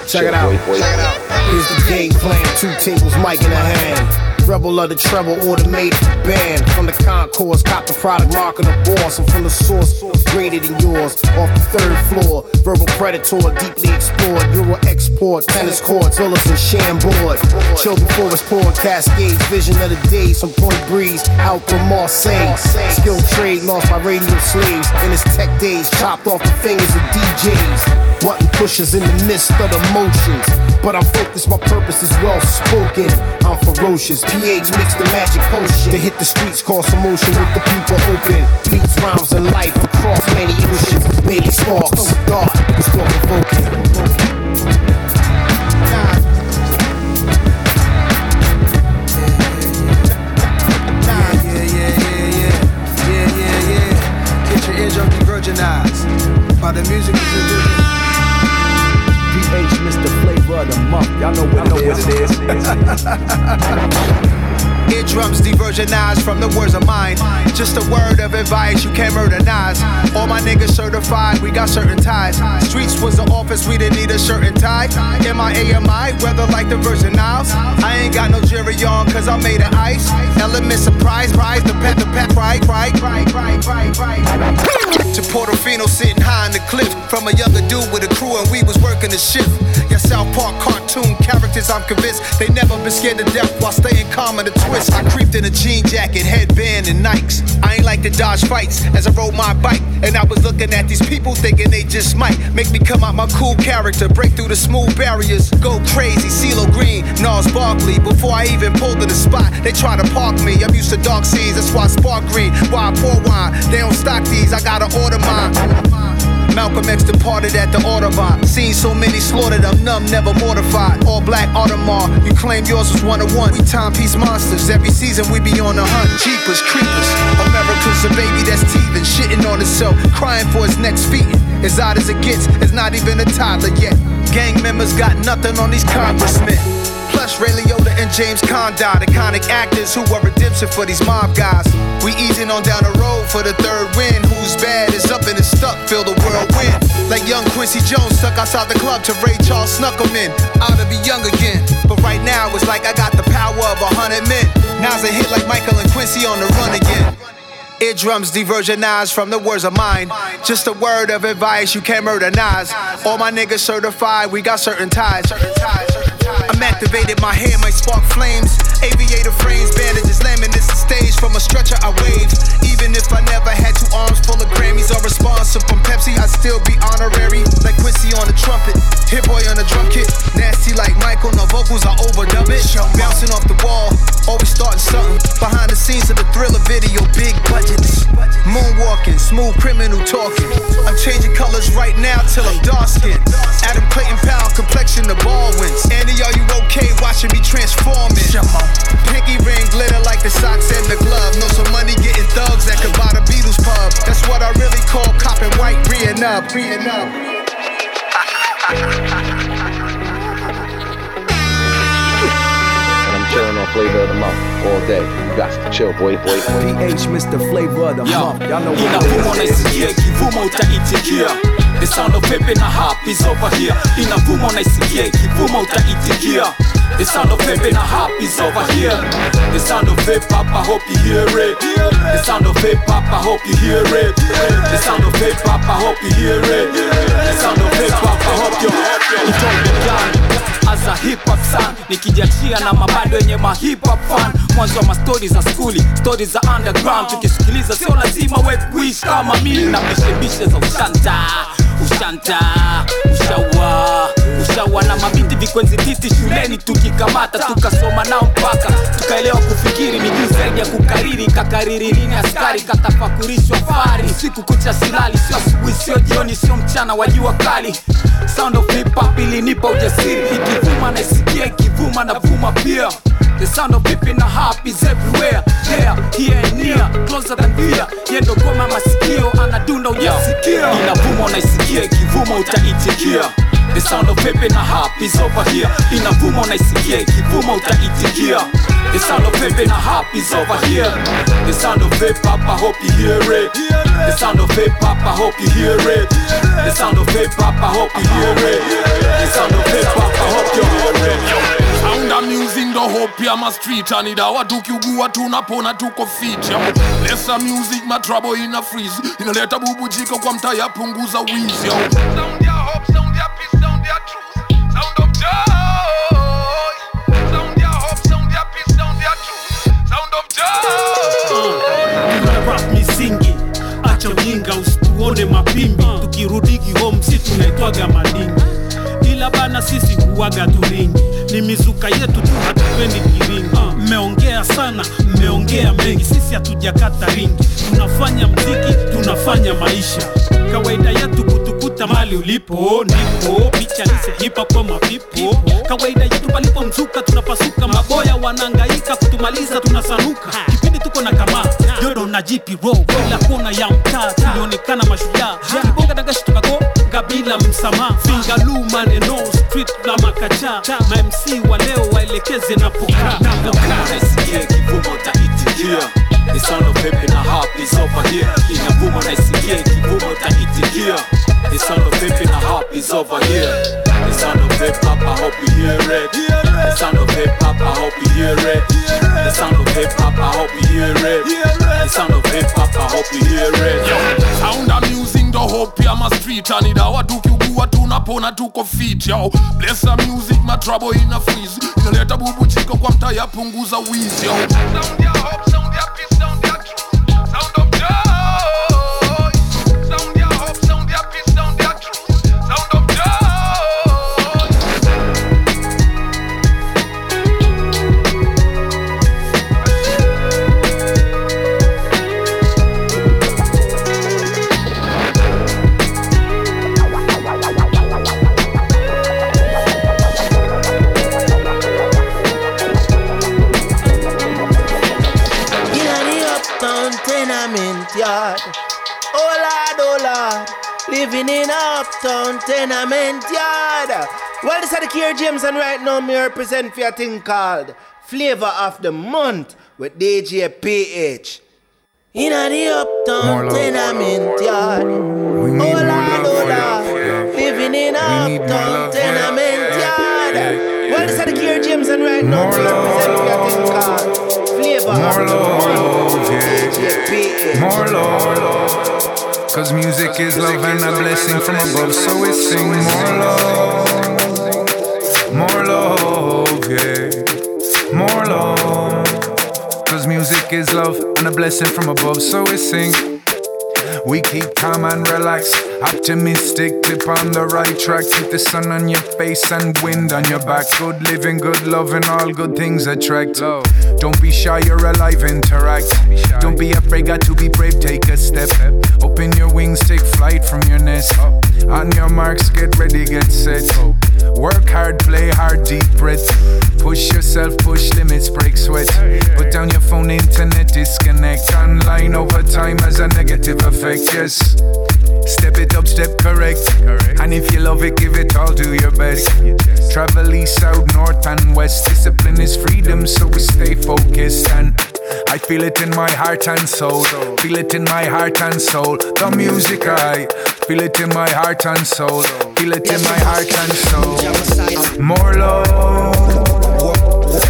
Check it out. Here's the game plan. Two tables, mic in the hand. Rebel of the treble, automated band. From the concourse, cop the product, marking the boss. I'm from the source, greater than yours. Off the third floor, verbal predator, deeply explored. Euro export, tennis courts, villas and shambord. Chill before it's pouring cascades, vision of the day. Some point breeze, out from Marseille. Skilled trade lost by radio slaves. In his tech days, chopped off the fingers of DJs. Button pushers in the midst of the motions. But I'm focused, my purpose is well spoken. I'm ferocious, pH mix the magic potion. To hit the streets, cause emotion with the people open. Beats, rhymes, and life across many oceans. Baby sparks, dark, still provoking. By the music of the month. Y'all know what, know what it is. Eardrums diversionized from the words of mine. Just a word of advice, you can't murder murderize. All my niggas certified, we got certain ties. Streets was the office, we didn't need a shirt and tie. M-I-A-M-I, weather like the Virgin Isles. I ain't got no jury on, cause I'm made of ice. Element surprise, rise, the pet, the pet, right, right, right, right, right, right. To Portofino sitting high on the cliff. From a younger dude with a crew, and we was working the shift. Yeah, South Park cartoon characters, I'm convinced they never been scared to death while staying calm in the twist. I creeped in a jean jacket, headband, and Nikes. I ain't like to dodge fights as I rode my bike. And I was looking at these people thinking they just might make me come out my cool character, break through the smooth barriers, go crazy. CeeLo Green, Gnarls Barkley. Before I even pulled to the spot, they try to park me. I'm used to dark scenes, that's why I spark green. Why I pour wine? They don't stock these, I order mine. Malcolm X departed at the Audubon. Seen so many slaughtered, I'm numb, never mortified. All black Audemars, you claim yours was one of one. We timepiece monsters, every season we be on the hunt. Jeepers, creepers, America's a baby that's teething, shitting on itself, crying for its next feet. As odd as it gets, it's not even a toddler yet. Gang members got nothing on these congressmen. Plus, Ray Liotta and James Conrad, iconic actors who were redemption for these mob guys. We easing on down the road for the third win. Who's bad is up and is stuck, feel the whirlwind. Like young Quincy Jones stuck outside the club to Ray Charles snuck him in. Out to be young again. But right now, it's like I got the power of a hundred men. Now's a hit like Michael and Quincy on the run again. Eardrums diversionized from the words of mine. Just a word of advice, you can't murderize. All my niggas certified, we got certain ties. I'm activated, my hair might spark flames. Aviator frames, bandages, laminates the stage from a stretcher I wave. Even if I never had two arms full of Grammys or responsive from Pepsi, I'd still be honorary. Like Quincy on the trumpet, Hit Boy on the drum kit. Nasty like Michael, no vocals, I overdub it. Bouncing off the wall, always starting something. Behind the scenes of the thriller video, big budgets. Moonwalking, smooth criminal talking. I'm changing colors right now till I'm dark skinned. Adam Clayton Powell, complexion the Baldwins. Andy, are you okay watching me transforming? Pinky ring glitter like the socks and the glove. Know some money getting thugs that could buy the Beatles pub. That's what I really call copping white, reeing up, reeing up. And I'm chilling on flavor of the month all day. You got to chill, boy, boy, boy. PH Mr. Flavor of the Yo, month. Y'all know what inavuma it is. unaisikia ikivuma utaitikia the sound of pepe na hap is over here inavuma unaisikia ikivuma utaitikia the sound of vape in a hop is over here. The sound of vape hop I hope you hear it. The sound of vape hop I hope you hear it. The sound of vape hop I hope you hear it. The sound of vape hop I hope you hear it. As a hip hop san nikijiachia na mabado yenye ma hip hop fan. Mwanzo wa mastori za skuli stori za underground. Tukisikiliza sio lazima we kuishi kama mimi. Na bishebishe za ushanta ushanta ushawa ushawa na mabiti vikwenzi titi shuleni tukikamata tukasoma nao mpaka tukaelewa kufikiri ni zaidi ya kukariri kakariri nini askari katafakurishwa fari siku kucha silali sio asubuhi sio jioni sio mchana wa jua kali. Sound of hip hop ilinipa ujasiri ikivuma naisikia ikivuma na vuma pia The sound of peeping na harp is everywhere. There, here and near, closer than fear. Yendo goma masikio, anadunda ujasikia Inavuma unaisikia, ikivuma utaitikia The sound of hip na harp is over here. Inavuma unaisikia, ikivuma utaitikia The sound of hip na harp is over here. The sound of vape, papa, hope you hear it. The sound of vape, papa, hope you hear it. The sound of vape, papa, hope you hear it. The sound of vape, papa, hope you hear it Sound I'm using the hope ya ma street and idawa tukiugua tunapona tuko fit ya lesa music ma trouble ina freeze. Inaleta bubujiko kwa mtaa yapunguza wizi ya sound ya hope sound ya peace sound ya truth. Sound of joy. Sound ya hope sound ya peace sound ya truth. Sound of joy. Rap misingi acha ujinga usituone mapimbi. Tukirudigi home si tunaitwaga madingi ila bana sisi huwaga turingi. Ni mizuka yetu tu hatupendi kiringi. Mmeongea sana mmeongea mengi. Sisi hatujakata ringi. Tunafanya mziki tunafanya maisha. Kawaida yetu kutukuta mali ulipo nipo picha kwa mapipo. Kawaida yetu palipo mzuka tunapasuka. Maboya wanangaika kutumaliza tunasanuka. Kipindi tuko na kamaa yodo na jipi ro kila kona ya mtaa. Tulionekana mashujaa. Kibonga dagashi tukagonga bila msamaha. Fingalu maneno street la makacha. Ma MC wa leo waelekeze napokaa naisikia kivumo taitikia The sound of hip and hop is over here. Inavuma naisikia kivumo taitikia The sound of hip and hop is over here The sound of hip hop I hope you hear it The sound of hip hop I hope you hear it The sound of hip hop I hope you hear it The sound of hip hop I hope you hear it Yo, sound I'm using the hope ya ma street and idawa tukiugua tunapona tuko fit yo bless the music ma trouble ina freeze inaleta bubujiko kwa mtaa yapunguza wizi yo sound ya hope sound ya peace sound uptown tenement yard. Well, this is the Kier James, and right now, me represent for a thing called Flavor of the Month with DJ PH. In the uptown tenement yard. Oh, oh Lord, oh. Living in uptown tenement yard. Well, this is the Kier James, and right now, me represent for a thing called Flavor of the Month. with DJ PH. More love. Cause music is love and a blessing from above, so we sing more love. More love, yeah. More love. Cause music is love and a blessing from above, so we sing. We keep calm and relaxed, optimistic, clip on the right track. Keep the sun on your face and wind on your back. Good living, good loving, all good things attract. Don't be shy, you're alive, interact. Don't be afraid, got to be brave, take a step. Open your wings, take flight from your nest. On your marks, get ready, get set. Work hard, play hard, deep breath. Push yourself, push limits, break sweat. Put down your phone, internet, disconnect. Online over time has a negative effect, yes. Step it up, step correct. And if you love it, give it all, do your best. Travel east, south, north, and west. Discipline is freedom, so we stay focused. And I feel it in my heart and soul. Feel it in my heart and soul. The music, I feel it in my heart and soul. Feel it in my heart and soul. More love.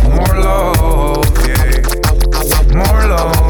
More love, yeah. More love.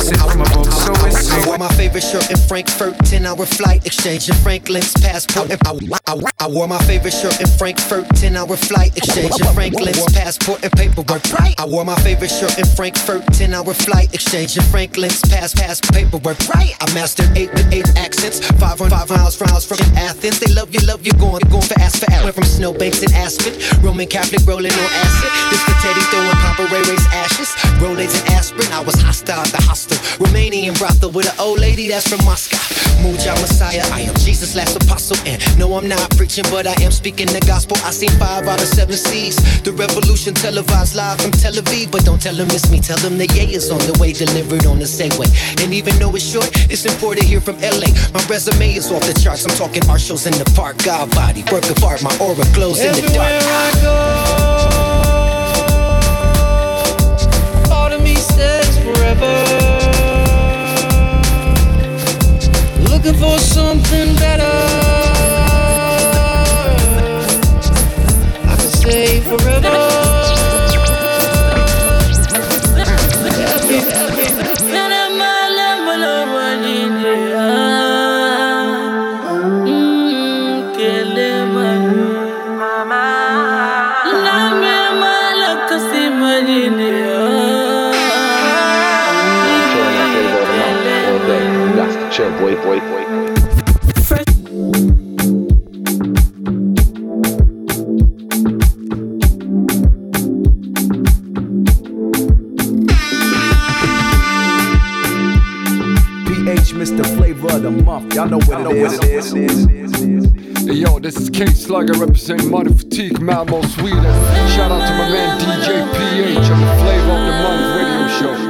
A blessing from above, so we I wore my favorite shirt in Frankfurt, 10 hour flight exchange in Franklin's passport. I, I, I, I wore my favorite shirt in Frankfurt, 10 hour flight exchange in Franklin's passport and paperwork. Right. I wore my favorite shirt in Frankfurt, 10 hour flight exchange in Franklin's pass pass paperwork. Right. I mastered eight with eight accents, five on five miles from miles from Athens. They love you, love you, going going for ass for Went from Snowbanks and Aspen, Roman Catholic rolling on acid. This potato throwing Papa Ray Ray's ashes, Rolaids and aspirin. I was hostile at the hostel, Romanian brothel with an old lady that's from Moscow. Muja Messiah, I am Jesus' last apostle. And no, I'm not preaching, but I am speaking the gospel. I seen five out of seven seas. The revolution televised live from Tel Aviv. But don't tell them it's me, tell them the yay is on the way, delivered on the Segway. And even though it's short, it's important here from LA. My resume is off the charts. I'm talking art shows in the park, God body, work of art, my aura glows in the dark. Me says forever. Looking for something better. the month. Y'all know what it is. Hey, yo, this is King Slugger representing Money Fatigue, Malmo, Sweden. Shout out to my man DJ PH on the Flavor of the Month radio show.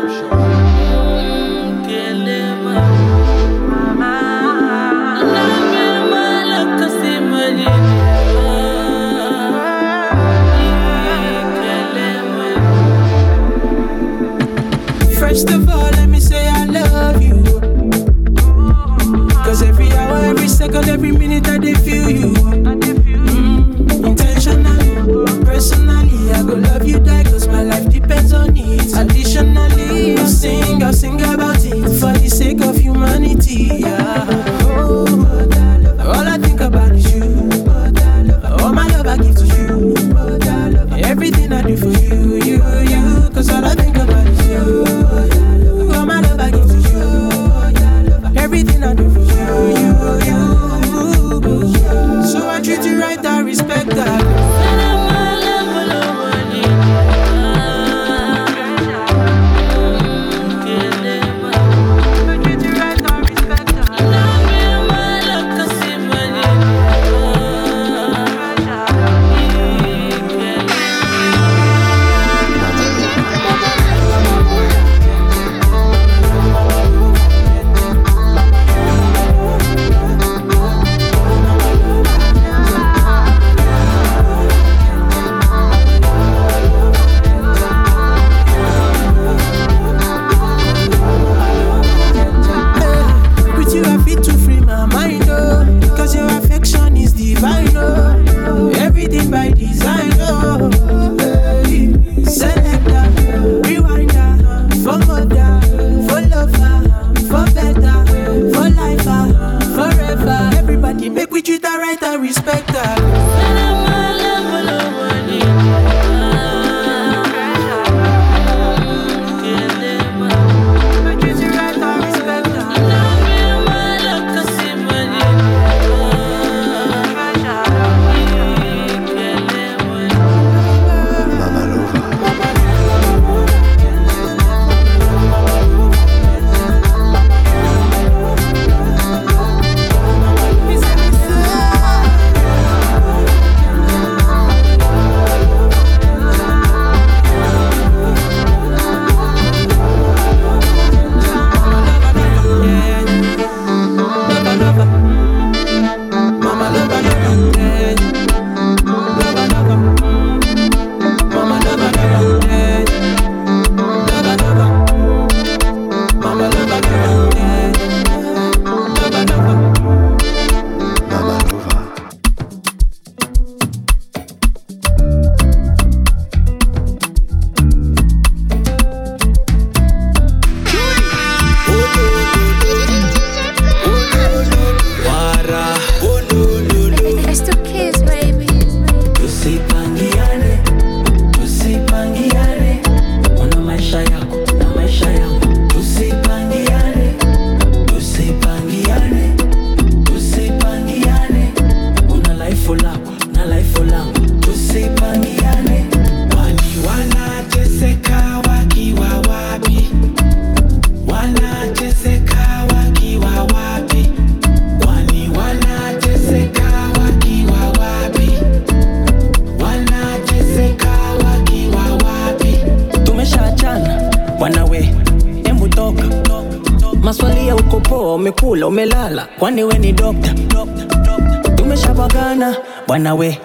tunaagana bwana, we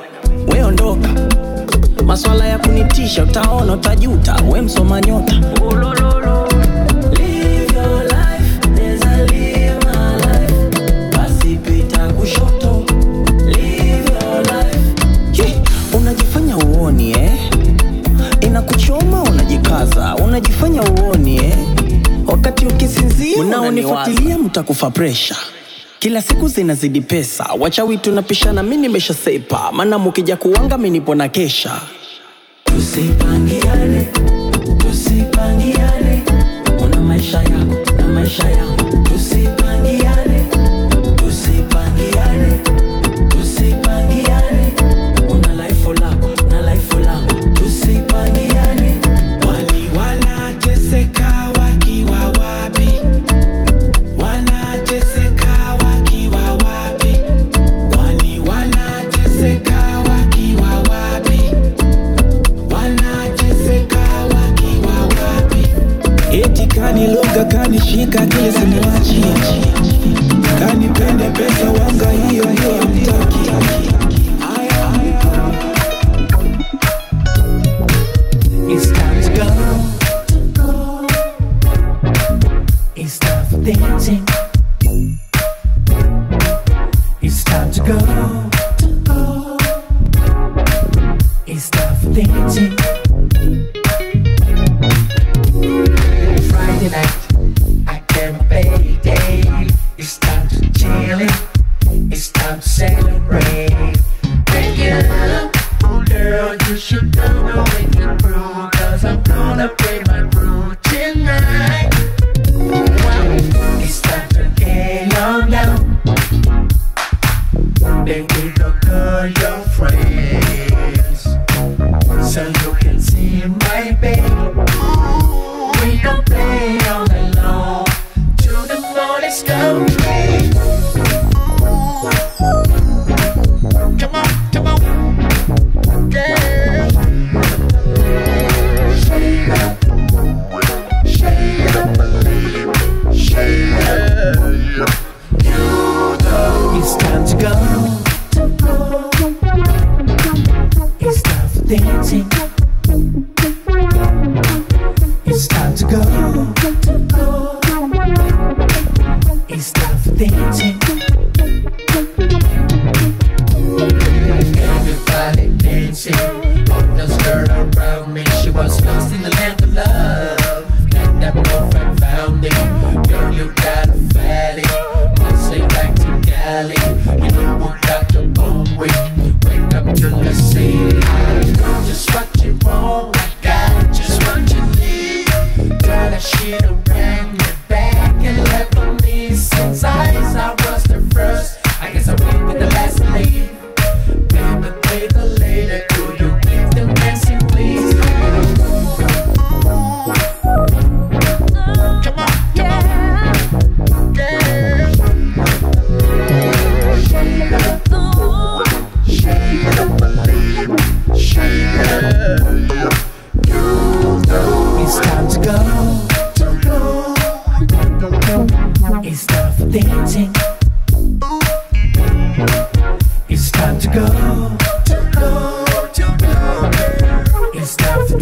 weondoka maswala ya kunitisha, utaona utajuta, we msoma nyota. Unajifanya uoni eh? Inakuchoma, unajikaza, unajifanya uoni eh? Wakati ukisinzia, unaonifuatilia mtakufa presha kila siku zinazidi pesa, wachawi tunapishana, mimi nimesha sepa, maana mukija kuwanga mimi nipo na kesha. Tusipangiane, tusipangiane, una maisha yako na maisha yako.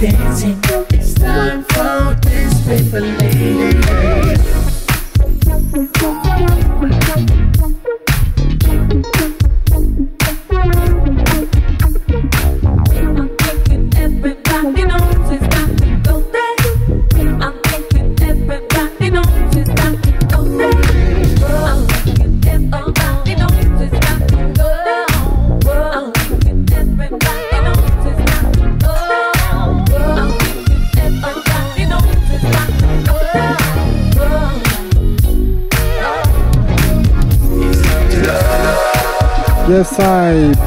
dancing.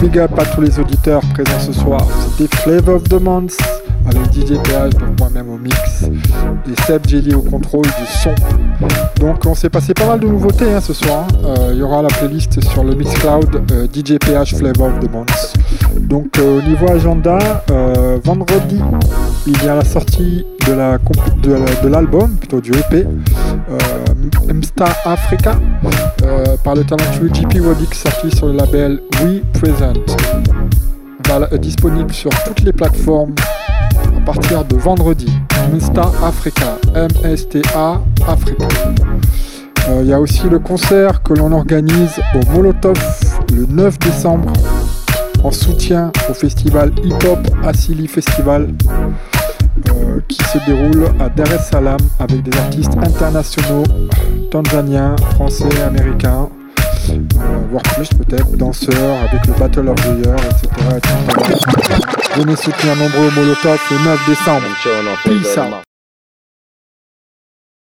Big up à tous les auditeurs présents ce soir. C'était Flavor of the Month avec DJ PH, donc moi-même au mix, et Seb Jelly au contrôle du son. Donc on s'est passé pas mal de nouveautés hein, ce soir. Hein. Euh, il y aura la playlist sur le Mixcloud euh, DJ PH Flavor of the Month. Donc euh, au niveau agenda, vendredi, il y a la sortie de la de l'album, plutôt du EP, Mstar Africa, par le talentueux JP Wodix sorti sur le label We Present. disponible sur toutes les plateformes à partir de vendredi. Msta Africa, M-S-T-A Africa. Euh, il y a aussi le concert que l'on organise au Molotov le 9 décembre en soutien au festival Hip Hop Asili Festival euh, qui se déroule à Dar es Salaam avec des artistes internationaux tanzaniens, français, américains, euh, voire plus peut-être, danseurs avec le Battle of the Year, etc. etc. Venez soutenir nombreux au Molotov le 9 décembre. Peace out.